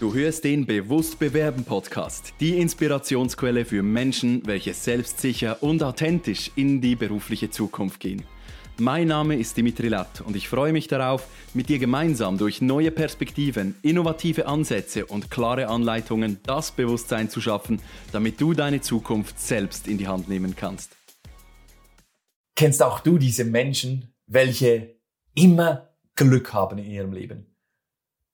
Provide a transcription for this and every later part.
Du hörst den Bewusst Bewerben Podcast, die Inspirationsquelle für Menschen, welche selbstsicher und authentisch in die berufliche Zukunft gehen. Mein Name ist Dimitri Latt und ich freue mich darauf, mit dir gemeinsam durch neue Perspektiven, innovative Ansätze und klare Anleitungen das Bewusstsein zu schaffen, damit du deine Zukunft selbst in die Hand nehmen kannst. Kennst auch du diese Menschen, welche immer Glück haben in ihrem Leben?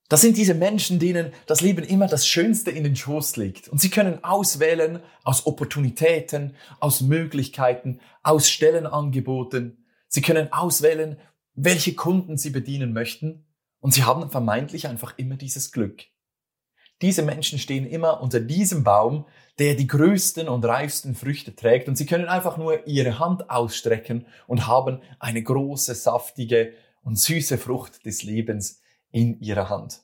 Das sind diese Menschen, denen das Leben immer das Schönste in den Schoß liegt. Und sie können auswählen aus Opportunitäten, aus Möglichkeiten, aus Stellenangeboten. Sie können auswählen, welche Kunden sie bedienen möchten. Und sie haben vermeintlich einfach immer dieses Glück. Diese Menschen stehen immer unter diesem Baum, der die größten und reifsten Früchte trägt. Und sie können einfach nur ihre Hand ausstrecken und haben eine große, saftige und süße Frucht des Lebens in ihrer Hand.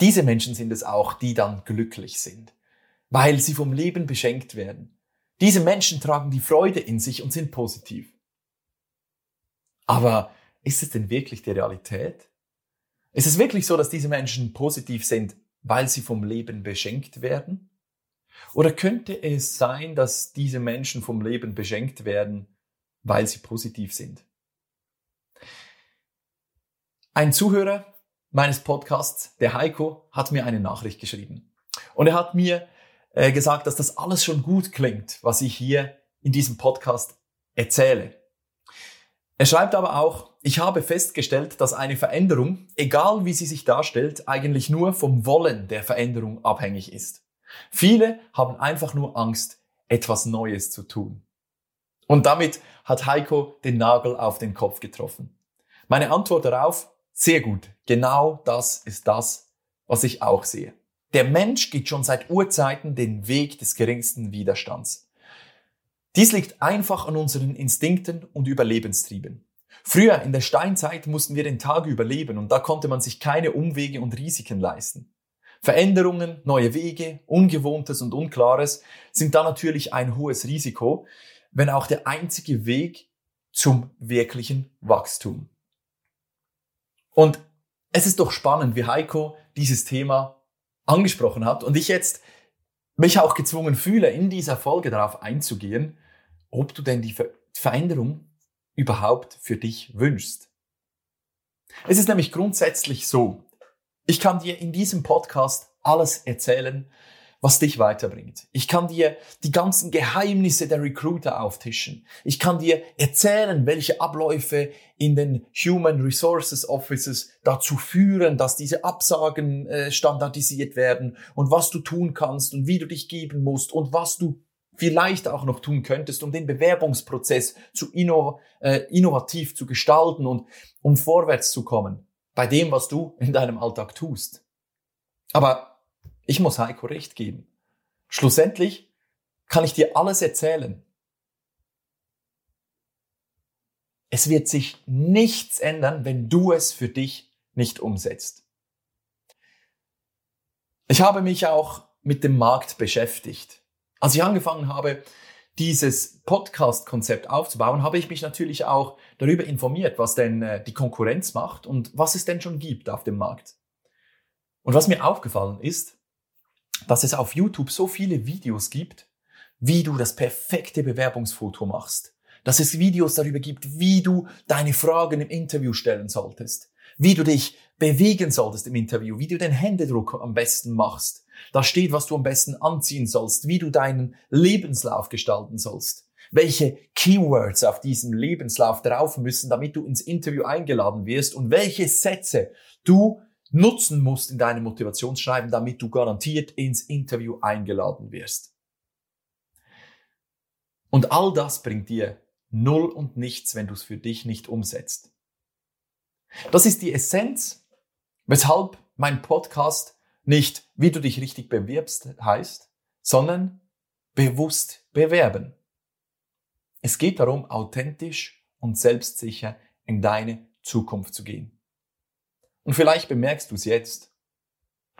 Diese Menschen sind es auch, die dann glücklich sind, weil sie vom Leben beschenkt werden. Diese Menschen tragen die Freude in sich und sind positiv. Aber ist es denn wirklich die Realität? Ist es wirklich so, dass diese Menschen positiv sind, weil sie vom Leben beschenkt werden? Oder könnte es sein, dass diese Menschen vom Leben beschenkt werden, weil sie positiv sind? Ein Zuhörer meines Podcasts, der Heiko, hat mir eine Nachricht geschrieben. Und er hat mir äh, gesagt, dass das alles schon gut klingt, was ich hier in diesem Podcast erzähle. Er schreibt aber auch, ich habe festgestellt, dass eine Veränderung, egal wie sie sich darstellt, eigentlich nur vom Wollen der Veränderung abhängig ist. Viele haben einfach nur Angst, etwas Neues zu tun. Und damit hat Heiko den Nagel auf den Kopf getroffen. Meine Antwort darauf, sehr gut. Genau das ist das, was ich auch sehe. Der Mensch geht schon seit Urzeiten den Weg des geringsten Widerstands. Dies liegt einfach an unseren Instinkten und Überlebenstrieben. Früher in der Steinzeit mussten wir den Tag überleben und da konnte man sich keine Umwege und Risiken leisten. Veränderungen, neue Wege, Ungewohntes und Unklares sind da natürlich ein hohes Risiko, wenn auch der einzige Weg zum wirklichen Wachstum. Und es ist doch spannend, wie Heiko dieses Thema angesprochen hat und ich jetzt mich auch gezwungen fühle, in dieser Folge darauf einzugehen, ob du denn die Ver Veränderung überhaupt für dich wünschst. Es ist nämlich grundsätzlich so, ich kann dir in diesem Podcast alles erzählen, was dich weiterbringt. Ich kann dir die ganzen Geheimnisse der Recruiter auftischen. Ich kann dir erzählen, welche Abläufe in den Human Resources Offices dazu führen, dass diese Absagen äh, standardisiert werden und was du tun kannst und wie du dich geben musst und was du vielleicht auch noch tun könntest, um den Bewerbungsprozess zu inno, äh, innovativ zu gestalten und um vorwärts zu kommen bei dem, was du in deinem Alltag tust. Aber ich muss Heiko recht geben. Schlussendlich kann ich dir alles erzählen. Es wird sich nichts ändern, wenn du es für dich nicht umsetzt. Ich habe mich auch mit dem Markt beschäftigt. Als ich angefangen habe, dieses Podcast-Konzept aufzubauen, habe ich mich natürlich auch darüber informiert, was denn äh, die Konkurrenz macht und was es denn schon gibt auf dem Markt. Und was mir aufgefallen ist, dass es auf YouTube so viele Videos gibt, wie du das perfekte Bewerbungsfoto machst. Dass es Videos darüber gibt, wie du deine Fragen im Interview stellen solltest. Wie du dich bewegen solltest im Interview, wie du den Händedruck am besten machst. Da steht, was du am besten anziehen sollst, wie du deinen Lebenslauf gestalten sollst. Welche Keywords auf diesem Lebenslauf drauf müssen, damit du ins Interview eingeladen wirst und welche Sätze du nutzen musst in deinem Motivationsschreiben, damit du garantiert ins Interview eingeladen wirst. Und all das bringt dir null und nichts, wenn du es für dich nicht umsetzt. Das ist die Essenz, weshalb mein Podcast nicht, wie du dich richtig bewirbst, heißt, sondern bewusst bewerben. Es geht darum, authentisch und selbstsicher in deine Zukunft zu gehen. Und vielleicht bemerkst du es jetzt.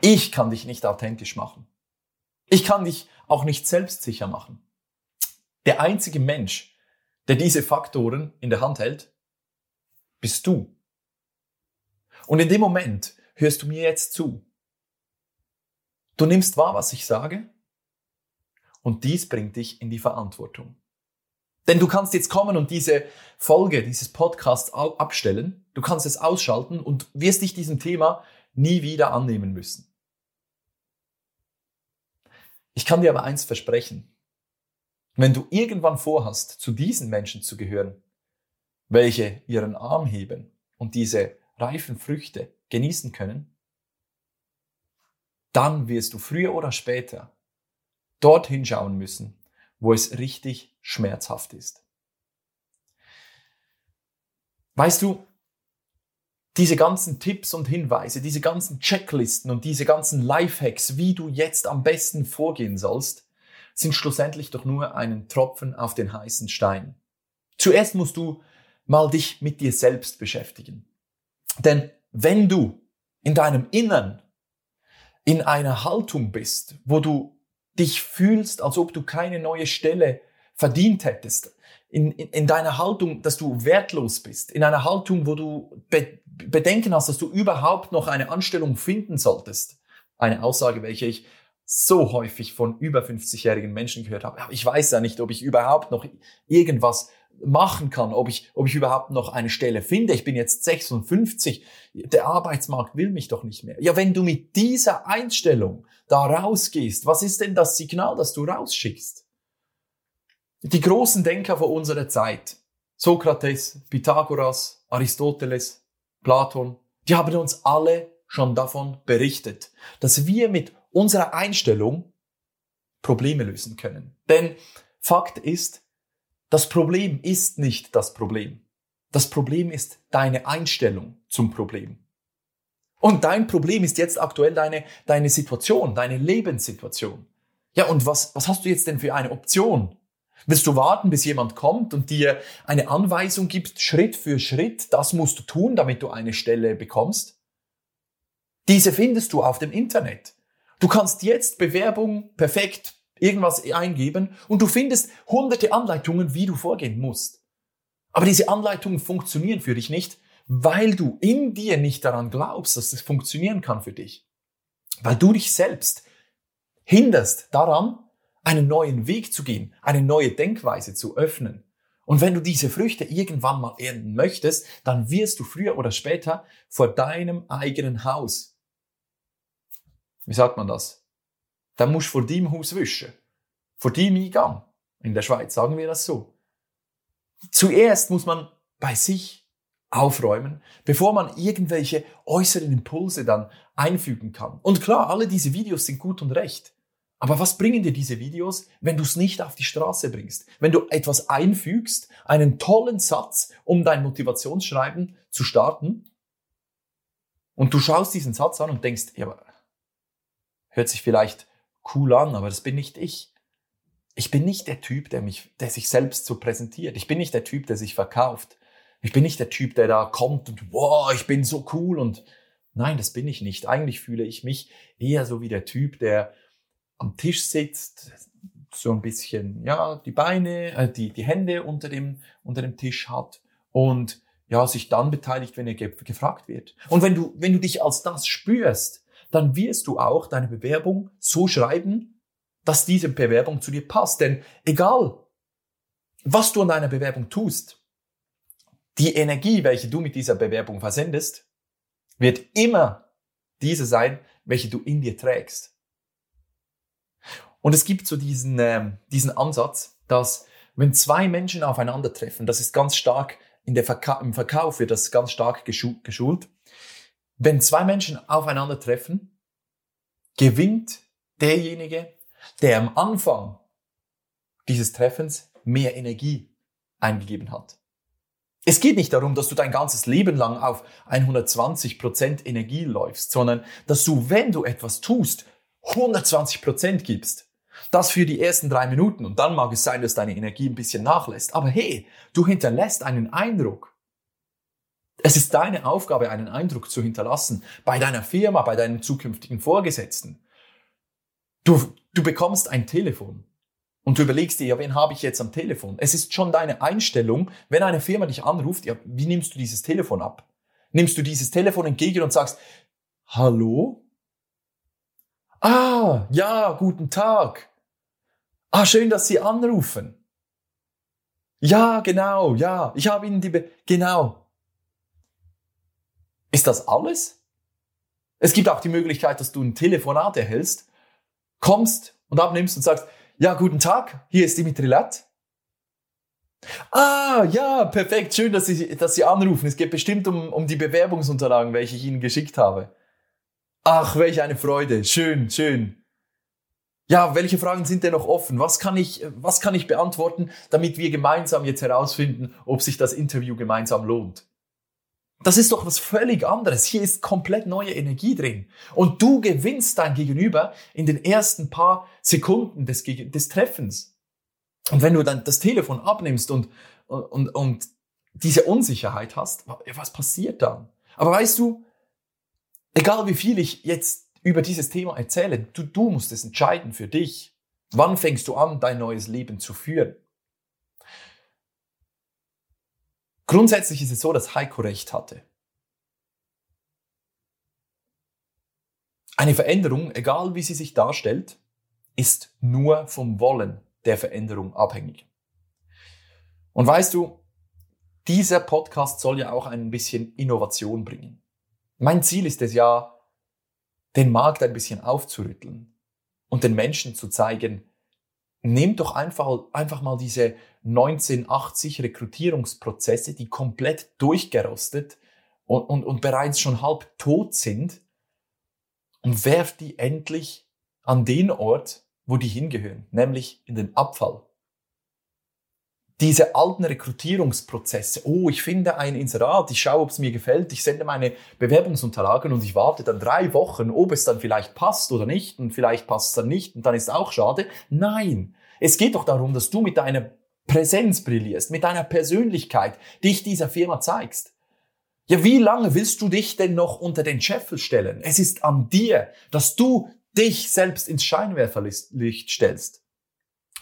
Ich kann dich nicht authentisch machen. Ich kann dich auch nicht selbstsicher machen. Der einzige Mensch, der diese Faktoren in der Hand hält, bist du. Und in dem Moment, hörst du mir jetzt zu. Du nimmst wahr, was ich sage und dies bringt dich in die Verantwortung. Denn du kannst jetzt kommen und diese Folge, dieses Podcast abstellen, du kannst es ausschalten und wirst dich diesem Thema nie wieder annehmen müssen. Ich kann dir aber eins versprechen. Wenn du irgendwann vorhast, zu diesen Menschen zu gehören, welche ihren Arm heben und diese reifen Früchte genießen können, dann wirst du früher oder später dorthin schauen müssen, wo es richtig schmerzhaft ist. Weißt du, diese ganzen Tipps und Hinweise, diese ganzen Checklisten und diese ganzen Lifehacks, wie du jetzt am besten vorgehen sollst, sind schlussendlich doch nur einen Tropfen auf den heißen Stein. Zuerst musst du mal dich mit dir selbst beschäftigen. Denn wenn du in deinem Innern in einer Haltung bist, wo du dich fühlst, als ob du keine neue Stelle verdient hättest, in, in, in deiner Haltung, dass du wertlos bist, in einer Haltung, wo du be Bedenken hast, dass du überhaupt noch eine Anstellung finden solltest. Eine Aussage, welche ich so häufig von über 50-jährigen Menschen gehört habe. Ich weiß ja nicht, ob ich überhaupt noch irgendwas machen kann, ob ich, ob ich überhaupt noch eine Stelle finde. Ich bin jetzt 56, der Arbeitsmarkt will mich doch nicht mehr. Ja, wenn du mit dieser Einstellung da rausgehst, was ist denn das Signal, das du rausschickst? Die großen Denker vor unserer Zeit, Sokrates, Pythagoras, Aristoteles, Platon, die haben uns alle schon davon berichtet, dass wir mit unserer Einstellung Probleme lösen können. Denn Fakt ist, das Problem ist nicht das Problem. Das Problem ist deine Einstellung zum Problem. Und dein Problem ist jetzt aktuell deine, deine Situation, deine Lebenssituation. Ja, und was, was hast du jetzt denn für eine Option? Willst du warten, bis jemand kommt und dir eine Anweisung gibt, Schritt für Schritt, das musst du tun, damit du eine Stelle bekommst? Diese findest du auf dem Internet. Du kannst jetzt Bewerbung perfekt irgendwas eingeben und du findest hunderte Anleitungen, wie du vorgehen musst. Aber diese Anleitungen funktionieren für dich nicht, weil du in dir nicht daran glaubst, dass es funktionieren kann für dich. Weil du dich selbst hinderst daran, einen neuen Weg zu gehen, eine neue Denkweise zu öffnen. Und wenn du diese Früchte irgendwann mal ernten möchtest, dann wirst du früher oder später vor deinem eigenen Haus, wie sagt man das? dann musst du vor deinem Haus wischen. Vor deinem Eingang. In der Schweiz sagen wir das so. Zuerst muss man bei sich aufräumen, bevor man irgendwelche äußeren Impulse dann einfügen kann. Und klar, alle diese Videos sind gut und recht. Aber was bringen dir diese Videos, wenn du es nicht auf die Straße bringst? Wenn du etwas einfügst, einen tollen Satz, um dein Motivationsschreiben zu starten, und du schaust diesen Satz an und denkst, ja, hört sich vielleicht cool an, aber das bin nicht ich. Ich bin nicht der Typ, der mich, der sich selbst so präsentiert. Ich bin nicht der Typ, der sich verkauft. Ich bin nicht der Typ, der da kommt und wow, ich bin so cool und nein, das bin ich nicht. Eigentlich fühle ich mich eher so wie der Typ, der am Tisch sitzt, so ein bisschen, ja, die Beine, äh, die, die Hände unter dem, unter dem Tisch hat und ja, sich dann beteiligt, wenn er ge gefragt wird. Und wenn du, wenn du dich als das spürst, dann wirst du auch deine Bewerbung so schreiben, dass diese Bewerbung zu dir passt. Denn egal, was du an deiner Bewerbung tust, die Energie, welche du mit dieser Bewerbung versendest, wird immer diese sein, welche du in dir trägst. Und es gibt so diesen, äh, diesen Ansatz, dass wenn zwei Menschen aufeinandertreffen, das ist ganz stark in der Verka im Verkauf wird das ganz stark geschult, wenn zwei Menschen aufeinandertreffen, gewinnt derjenige, der am Anfang dieses Treffens mehr Energie eingegeben hat. Es geht nicht darum, dass du dein ganzes Leben lang auf 120 Prozent Energie läufst, sondern dass du, wenn du etwas tust, 120 Prozent gibst. Das für die ersten drei Minuten und dann mag es sein, dass deine Energie ein bisschen nachlässt. Aber hey, du hinterlässt einen Eindruck. Es ist deine Aufgabe, einen Eindruck zu hinterlassen bei deiner Firma, bei deinem zukünftigen Vorgesetzten. Du, du bekommst ein Telefon und du überlegst dir, ja, wen habe ich jetzt am Telefon? Es ist schon deine Einstellung, wenn eine Firma dich anruft, ja, wie nimmst du dieses Telefon ab? Nimmst du dieses Telefon entgegen und sagst, hallo? Ah, ja, guten Tag. Ah, schön, dass Sie anrufen. Ja, genau, ja, ich habe Ihnen die, Be genau. Ist das alles? Es gibt auch die Möglichkeit, dass du ein Telefonat erhältst, kommst und abnimmst und sagst, ja, guten Tag, hier ist Dimitri Lett. Ah, ja, perfekt. Schön, dass Sie, dass Sie anrufen. Es geht bestimmt um, um die Bewerbungsunterlagen, welche ich Ihnen geschickt habe. Ach, welch eine Freude. Schön, schön. Ja, welche Fragen sind denn noch offen? Was kann ich, was kann ich beantworten, damit wir gemeinsam jetzt herausfinden, ob sich das Interview gemeinsam lohnt? Das ist doch was völlig anderes. Hier ist komplett neue Energie drin. Und du gewinnst dein Gegenüber in den ersten paar Sekunden des, des Treffens. Und wenn du dann das Telefon abnimmst und, und, und diese Unsicherheit hast, was passiert dann? Aber weißt du, egal wie viel ich jetzt über dieses Thema erzähle, du, du musst es entscheiden für dich. Wann fängst du an, dein neues Leben zu führen? Grundsätzlich ist es so, dass Heiko recht hatte. Eine Veränderung, egal wie sie sich darstellt, ist nur vom Wollen der Veränderung abhängig. Und weißt du, dieser Podcast soll ja auch ein bisschen Innovation bringen. Mein Ziel ist es ja, den Markt ein bisschen aufzurütteln und den Menschen zu zeigen, nehmt doch einfach, einfach mal diese 1980 Rekrutierungsprozesse, die komplett durchgerostet und, und, und bereits schon halb tot sind und werft die endlich an den Ort, wo die hingehören, nämlich in den Abfall. Diese alten Rekrutierungsprozesse, oh, ich finde ein Inserat, ich schaue, ob es mir gefällt, ich sende meine Bewerbungsunterlagen und ich warte dann drei Wochen, ob es dann vielleicht passt oder nicht und vielleicht passt es dann nicht und dann ist auch schade. Nein, es geht doch darum, dass du mit deiner Präsenz brillierst, mit deiner Persönlichkeit dich dieser Firma zeigst. Ja, wie lange willst du dich denn noch unter den Scheffel stellen? Es ist an dir, dass du dich selbst ins Scheinwerferlicht stellst.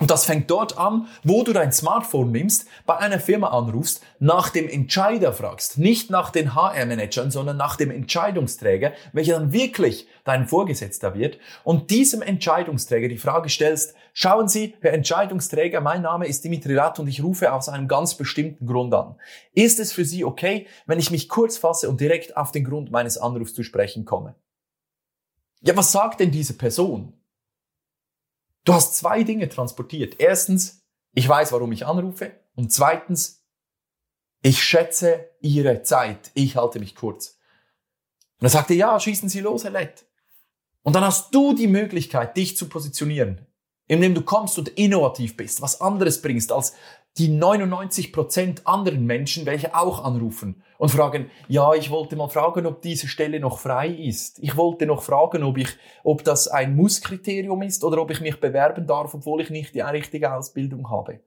Und das fängt dort an, wo du dein Smartphone nimmst, bei einer Firma anrufst, nach dem Entscheider fragst. Nicht nach den HR-Managern, sondern nach dem Entscheidungsträger, welcher dann wirklich dein Vorgesetzter wird. Und diesem Entscheidungsträger die Frage stellst, schauen Sie, Herr Entscheidungsträger, mein Name ist Dimitri Rat und ich rufe aus einem ganz bestimmten Grund an. Ist es für Sie okay, wenn ich mich kurz fasse und direkt auf den Grund meines Anrufs zu sprechen komme? Ja, was sagt denn diese Person? Du hast zwei Dinge transportiert. Erstens, ich weiß, warum ich anrufe. Und zweitens, ich schätze Ihre Zeit. Ich halte mich kurz. Und er sagte, ja, schießen Sie los, Herr Lett. Und dann hast du die Möglichkeit, dich zu positionieren, indem du kommst und innovativ bist, was anderes bringst als die 99 Prozent anderen Menschen, welche auch anrufen und fragen, ja, ich wollte mal fragen, ob diese Stelle noch frei ist. Ich wollte noch fragen, ob ich, ob das ein Musskriterium ist oder ob ich mich bewerben darf, obwohl ich nicht die richtige Ausbildung habe.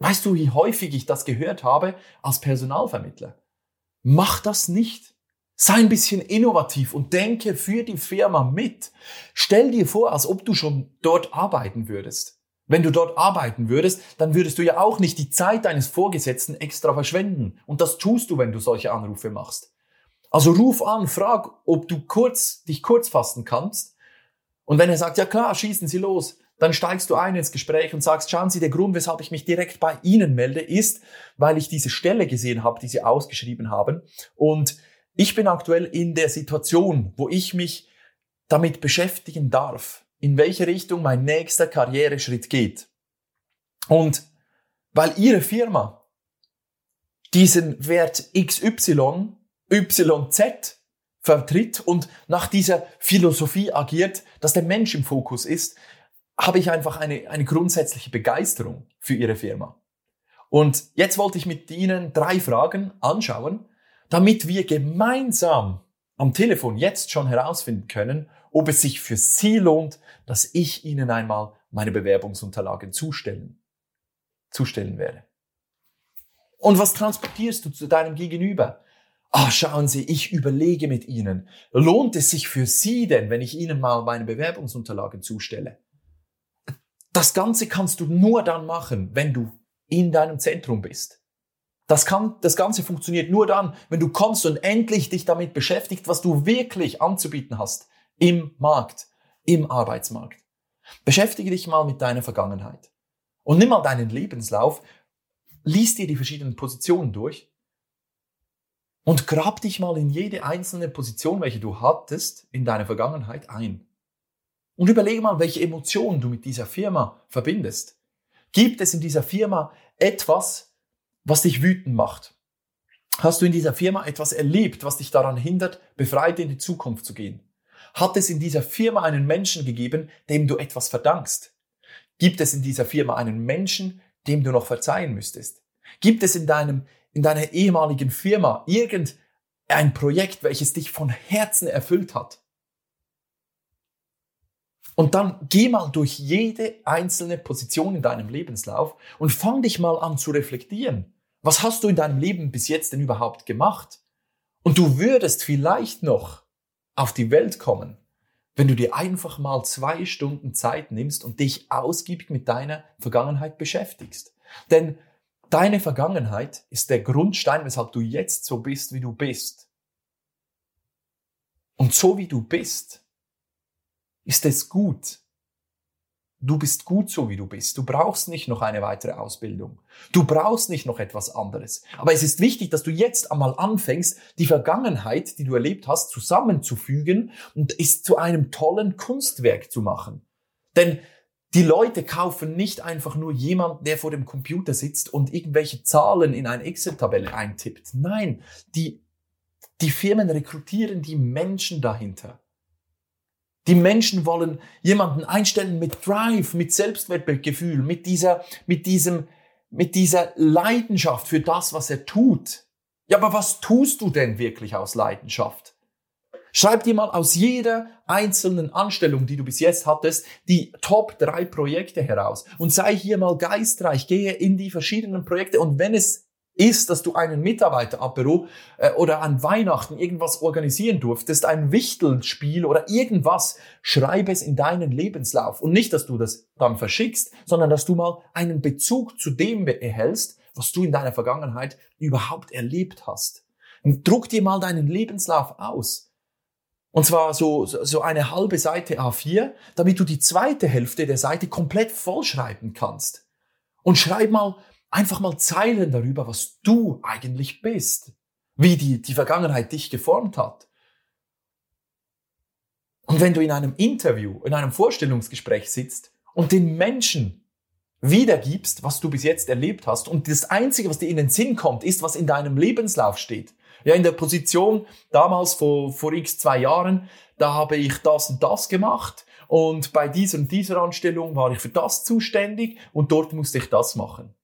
Weißt du, wie häufig ich das gehört habe als Personalvermittler? Mach das nicht. Sei ein bisschen innovativ und denke für die Firma mit. Stell dir vor, als ob du schon dort arbeiten würdest. Wenn du dort arbeiten würdest, dann würdest du ja auch nicht die Zeit deines Vorgesetzten extra verschwenden. Und das tust du, wenn du solche Anrufe machst. Also ruf an, frag, ob du kurz, dich kurz fassen kannst. Und wenn er sagt, ja klar, schießen Sie los, dann steigst du ein ins Gespräch und sagst, schauen Sie, der Grund, weshalb ich mich direkt bei Ihnen melde, ist, weil ich diese Stelle gesehen habe, die Sie ausgeschrieben haben. Und ich bin aktuell in der Situation, wo ich mich damit beschäftigen darf in welche Richtung mein nächster Karriereschritt geht. Und weil Ihre Firma diesen Wert XY, YZ vertritt und nach dieser Philosophie agiert, dass der Mensch im Fokus ist, habe ich einfach eine, eine grundsätzliche Begeisterung für Ihre Firma. Und jetzt wollte ich mit Ihnen drei Fragen anschauen, damit wir gemeinsam am Telefon jetzt schon herausfinden können, ob es sich für Sie lohnt, dass ich Ihnen einmal meine Bewerbungsunterlagen zustellen, zustellen werde. Und was transportierst du zu deinem Gegenüber? Ah, schauen Sie, ich überlege mit Ihnen. Lohnt es sich für Sie denn, wenn ich Ihnen mal meine Bewerbungsunterlagen zustelle? Das Ganze kannst du nur dann machen, wenn du in deinem Zentrum bist. Das, kann, das Ganze funktioniert nur dann, wenn du kommst und endlich dich damit beschäftigt, was du wirklich anzubieten hast im Markt, im Arbeitsmarkt. Beschäftige dich mal mit deiner Vergangenheit und nimm mal deinen Lebenslauf, lies dir die verschiedenen Positionen durch und grab dich mal in jede einzelne Position, welche du hattest in deiner Vergangenheit ein. Und überlege mal, welche Emotionen du mit dieser Firma verbindest. Gibt es in dieser Firma etwas, was dich wütend macht? Hast du in dieser Firma etwas erlebt, was dich daran hindert, befreit in die Zukunft zu gehen? Hat es in dieser Firma einen Menschen gegeben, dem du etwas verdankst? Gibt es in dieser Firma einen Menschen, dem du noch verzeihen müsstest? Gibt es in deinem, in deiner ehemaligen Firma irgendein Projekt, welches dich von Herzen erfüllt hat? Und dann geh mal durch jede einzelne Position in deinem Lebenslauf und fang dich mal an zu reflektieren. Was hast du in deinem Leben bis jetzt denn überhaupt gemacht? Und du würdest vielleicht noch auf die Welt kommen, wenn du dir einfach mal zwei Stunden Zeit nimmst und dich ausgiebig mit deiner Vergangenheit beschäftigst. Denn deine Vergangenheit ist der Grundstein, weshalb du jetzt so bist, wie du bist. Und so wie du bist, ist es gut. Du bist gut so, wie du bist. Du brauchst nicht noch eine weitere Ausbildung. Du brauchst nicht noch etwas anderes. Aber es ist wichtig, dass du jetzt einmal anfängst, die Vergangenheit, die du erlebt hast, zusammenzufügen und es zu einem tollen Kunstwerk zu machen. Denn die Leute kaufen nicht einfach nur jemanden, der vor dem Computer sitzt und irgendwelche Zahlen in eine Excel-Tabelle eintippt. Nein, die, die Firmen rekrutieren die Menschen dahinter. Die Menschen wollen jemanden einstellen mit Drive, mit Selbstwertgefühl, mit dieser, mit diesem, mit dieser Leidenschaft für das, was er tut. Ja, aber was tust du denn wirklich aus Leidenschaft? Schreib dir mal aus jeder einzelnen Anstellung, die du bis jetzt hattest, die Top drei Projekte heraus und sei hier mal geistreich, gehe in die verschiedenen Projekte und wenn es ist, dass du einen Mitarbeiterapero äh, oder an Weihnachten irgendwas organisieren durftest, ein Wichtelspiel oder irgendwas, schreibe es in deinen Lebenslauf. Und nicht, dass du das dann verschickst, sondern dass du mal einen Bezug zu dem erhältst, was du in deiner Vergangenheit überhaupt erlebt hast. Und druck dir mal deinen Lebenslauf aus. Und zwar so, so eine halbe Seite A4, damit du die zweite Hälfte der Seite komplett vollschreiben kannst. Und schreib mal einfach mal Zeilen darüber, was du eigentlich bist, wie die, die Vergangenheit dich geformt hat. Und wenn du in einem Interview, in einem Vorstellungsgespräch sitzt und den Menschen wiedergibst, was du bis jetzt erlebt hast und das Einzige, was dir in den Sinn kommt, ist, was in deinem Lebenslauf steht. Ja, in der Position damals vor, vor x zwei Jahren, da habe ich das und das gemacht und bei dieser und dieser Anstellung war ich für das zuständig und dort musste ich das machen.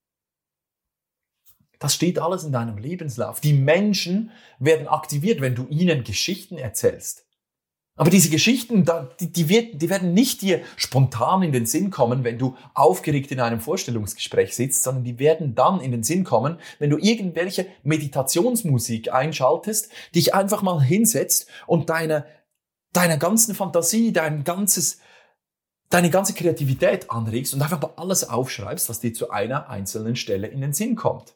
Das steht alles in deinem Lebenslauf. Die Menschen werden aktiviert, wenn du ihnen Geschichten erzählst. Aber diese Geschichten, die, werden nicht dir spontan in den Sinn kommen, wenn du aufgeregt in einem Vorstellungsgespräch sitzt, sondern die werden dann in den Sinn kommen, wenn du irgendwelche Meditationsmusik einschaltest, dich einfach mal hinsetzt und deine, deine ganzen Fantasie, dein ganzes, deine ganze Kreativität anregst und einfach mal alles aufschreibst, was dir zu einer einzelnen Stelle in den Sinn kommt.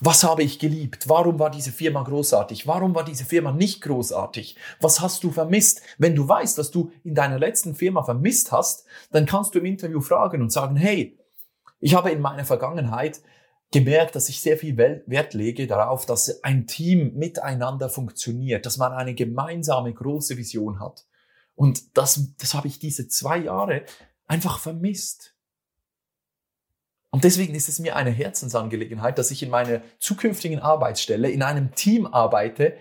Was habe ich geliebt? Warum war diese Firma großartig? Warum war diese Firma nicht großartig? Was hast du vermisst? Wenn du weißt, was du in deiner letzten Firma vermisst hast, dann kannst du im Interview fragen und sagen, hey, ich habe in meiner Vergangenheit gemerkt, dass ich sehr viel Wert lege darauf, dass ein Team miteinander funktioniert, dass man eine gemeinsame große Vision hat. Und das, das habe ich diese zwei Jahre einfach vermisst. Und deswegen ist es mir eine Herzensangelegenheit, dass ich in meiner zukünftigen Arbeitsstelle in einem Team arbeite,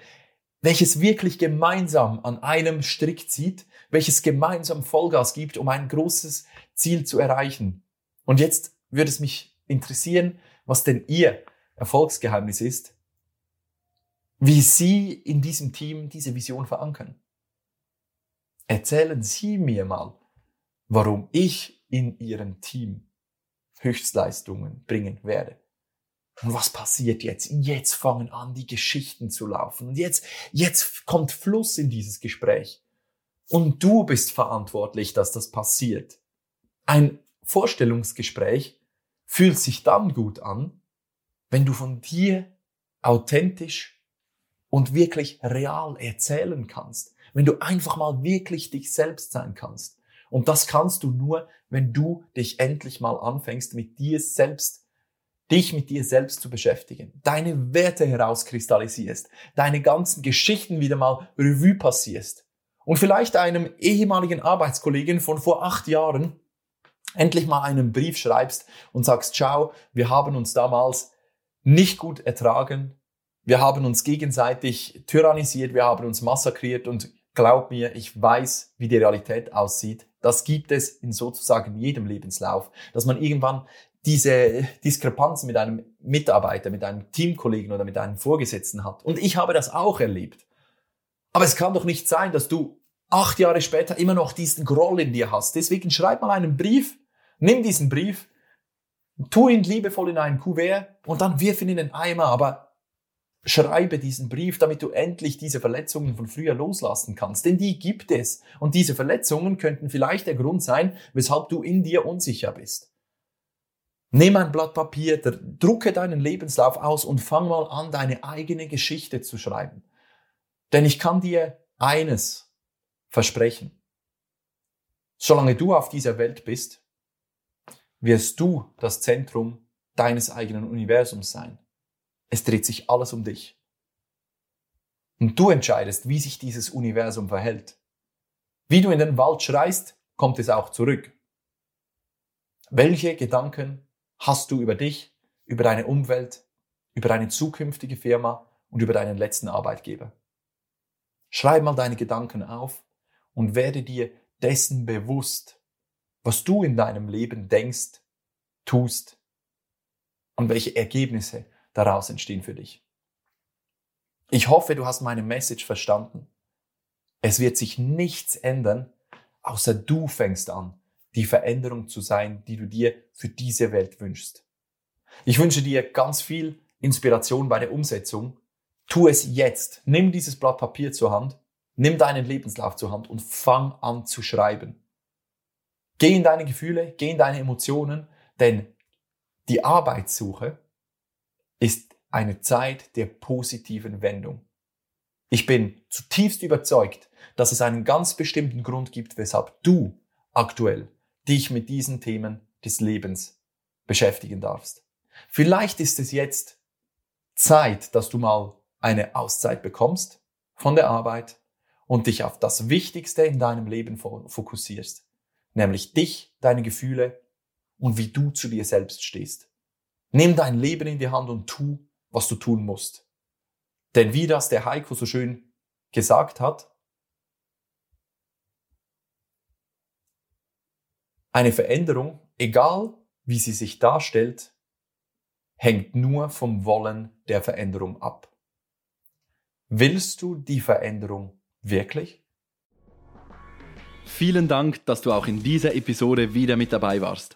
welches wirklich gemeinsam an einem Strick zieht, welches gemeinsam Vollgas gibt, um ein großes Ziel zu erreichen. Und jetzt würde es mich interessieren, was denn Ihr Erfolgsgeheimnis ist, wie Sie in diesem Team diese Vision verankern. Erzählen Sie mir mal, warum ich in Ihrem Team Höchstleistungen bringen werde. Und was passiert jetzt? Jetzt fangen an, die Geschichten zu laufen. Und jetzt, jetzt kommt Fluss in dieses Gespräch. Und du bist verantwortlich, dass das passiert. Ein Vorstellungsgespräch fühlt sich dann gut an, wenn du von dir authentisch und wirklich real erzählen kannst. Wenn du einfach mal wirklich dich selbst sein kannst. Und das kannst du nur, wenn du dich endlich mal anfängst, mit dir selbst, dich mit dir selbst zu beschäftigen, deine Werte herauskristallisierst, deine ganzen Geschichten wieder mal Revue passierst und vielleicht einem ehemaligen Arbeitskollegen von vor acht Jahren endlich mal einen Brief schreibst und sagst, ciao, wir haben uns damals nicht gut ertragen, wir haben uns gegenseitig tyrannisiert, wir haben uns massakriert. Und glaub mir, ich weiß, wie die Realität aussieht. Das gibt es in sozusagen jedem Lebenslauf, dass man irgendwann diese Diskrepanzen mit einem Mitarbeiter, mit einem Teamkollegen oder mit einem Vorgesetzten hat. Und ich habe das auch erlebt. Aber es kann doch nicht sein, dass du acht Jahre später immer noch diesen Groll in dir hast. Deswegen schreib mal einen Brief, nimm diesen Brief, tu ihn liebevoll in einen Kuvert und dann wirf ihn in den Eimer. Aber schreibe diesen Brief, damit du endlich diese Verletzungen von früher loslassen kannst. Denn die gibt es. Und diese Verletzungen könnten vielleicht der Grund sein, weshalb du in dir unsicher bist. Nimm ein Blatt Papier, drucke deinen Lebenslauf aus und fang mal an, deine eigene Geschichte zu schreiben. Denn ich kann dir eines versprechen. Solange du auf dieser Welt bist, wirst du das Zentrum deines eigenen Universums sein. Es dreht sich alles um dich. Und du entscheidest, wie sich dieses Universum verhält. Wie du in den Wald schreist, kommt es auch zurück. Welche Gedanken hast du über dich, über deine Umwelt, über deine zukünftige Firma und über deinen letzten Arbeitgeber? Schreib mal deine Gedanken auf und werde dir dessen bewusst, was du in deinem Leben denkst, tust und welche Ergebnisse daraus entstehen für dich. Ich hoffe, du hast meine Message verstanden. Es wird sich nichts ändern, außer du fängst an, die Veränderung zu sein, die du dir für diese Welt wünschst. Ich wünsche dir ganz viel Inspiration bei der Umsetzung. Tu es jetzt. Nimm dieses Blatt Papier zur Hand, nimm deinen Lebenslauf zur Hand und fang an zu schreiben. Geh in deine Gefühle, geh in deine Emotionen, denn die Arbeitssuche ist eine Zeit der positiven Wendung. Ich bin zutiefst überzeugt, dass es einen ganz bestimmten Grund gibt, weshalb du aktuell dich mit diesen Themen des Lebens beschäftigen darfst. Vielleicht ist es jetzt Zeit, dass du mal eine Auszeit bekommst von der Arbeit und dich auf das Wichtigste in deinem Leben fokussierst, nämlich dich, deine Gefühle und wie du zu dir selbst stehst. Nimm dein Leben in die Hand und tu, was du tun musst. Denn wie das der Heiko so schön gesagt hat, eine Veränderung, egal wie sie sich darstellt, hängt nur vom Wollen der Veränderung ab. Willst du die Veränderung wirklich? Vielen Dank, dass du auch in dieser Episode wieder mit dabei warst.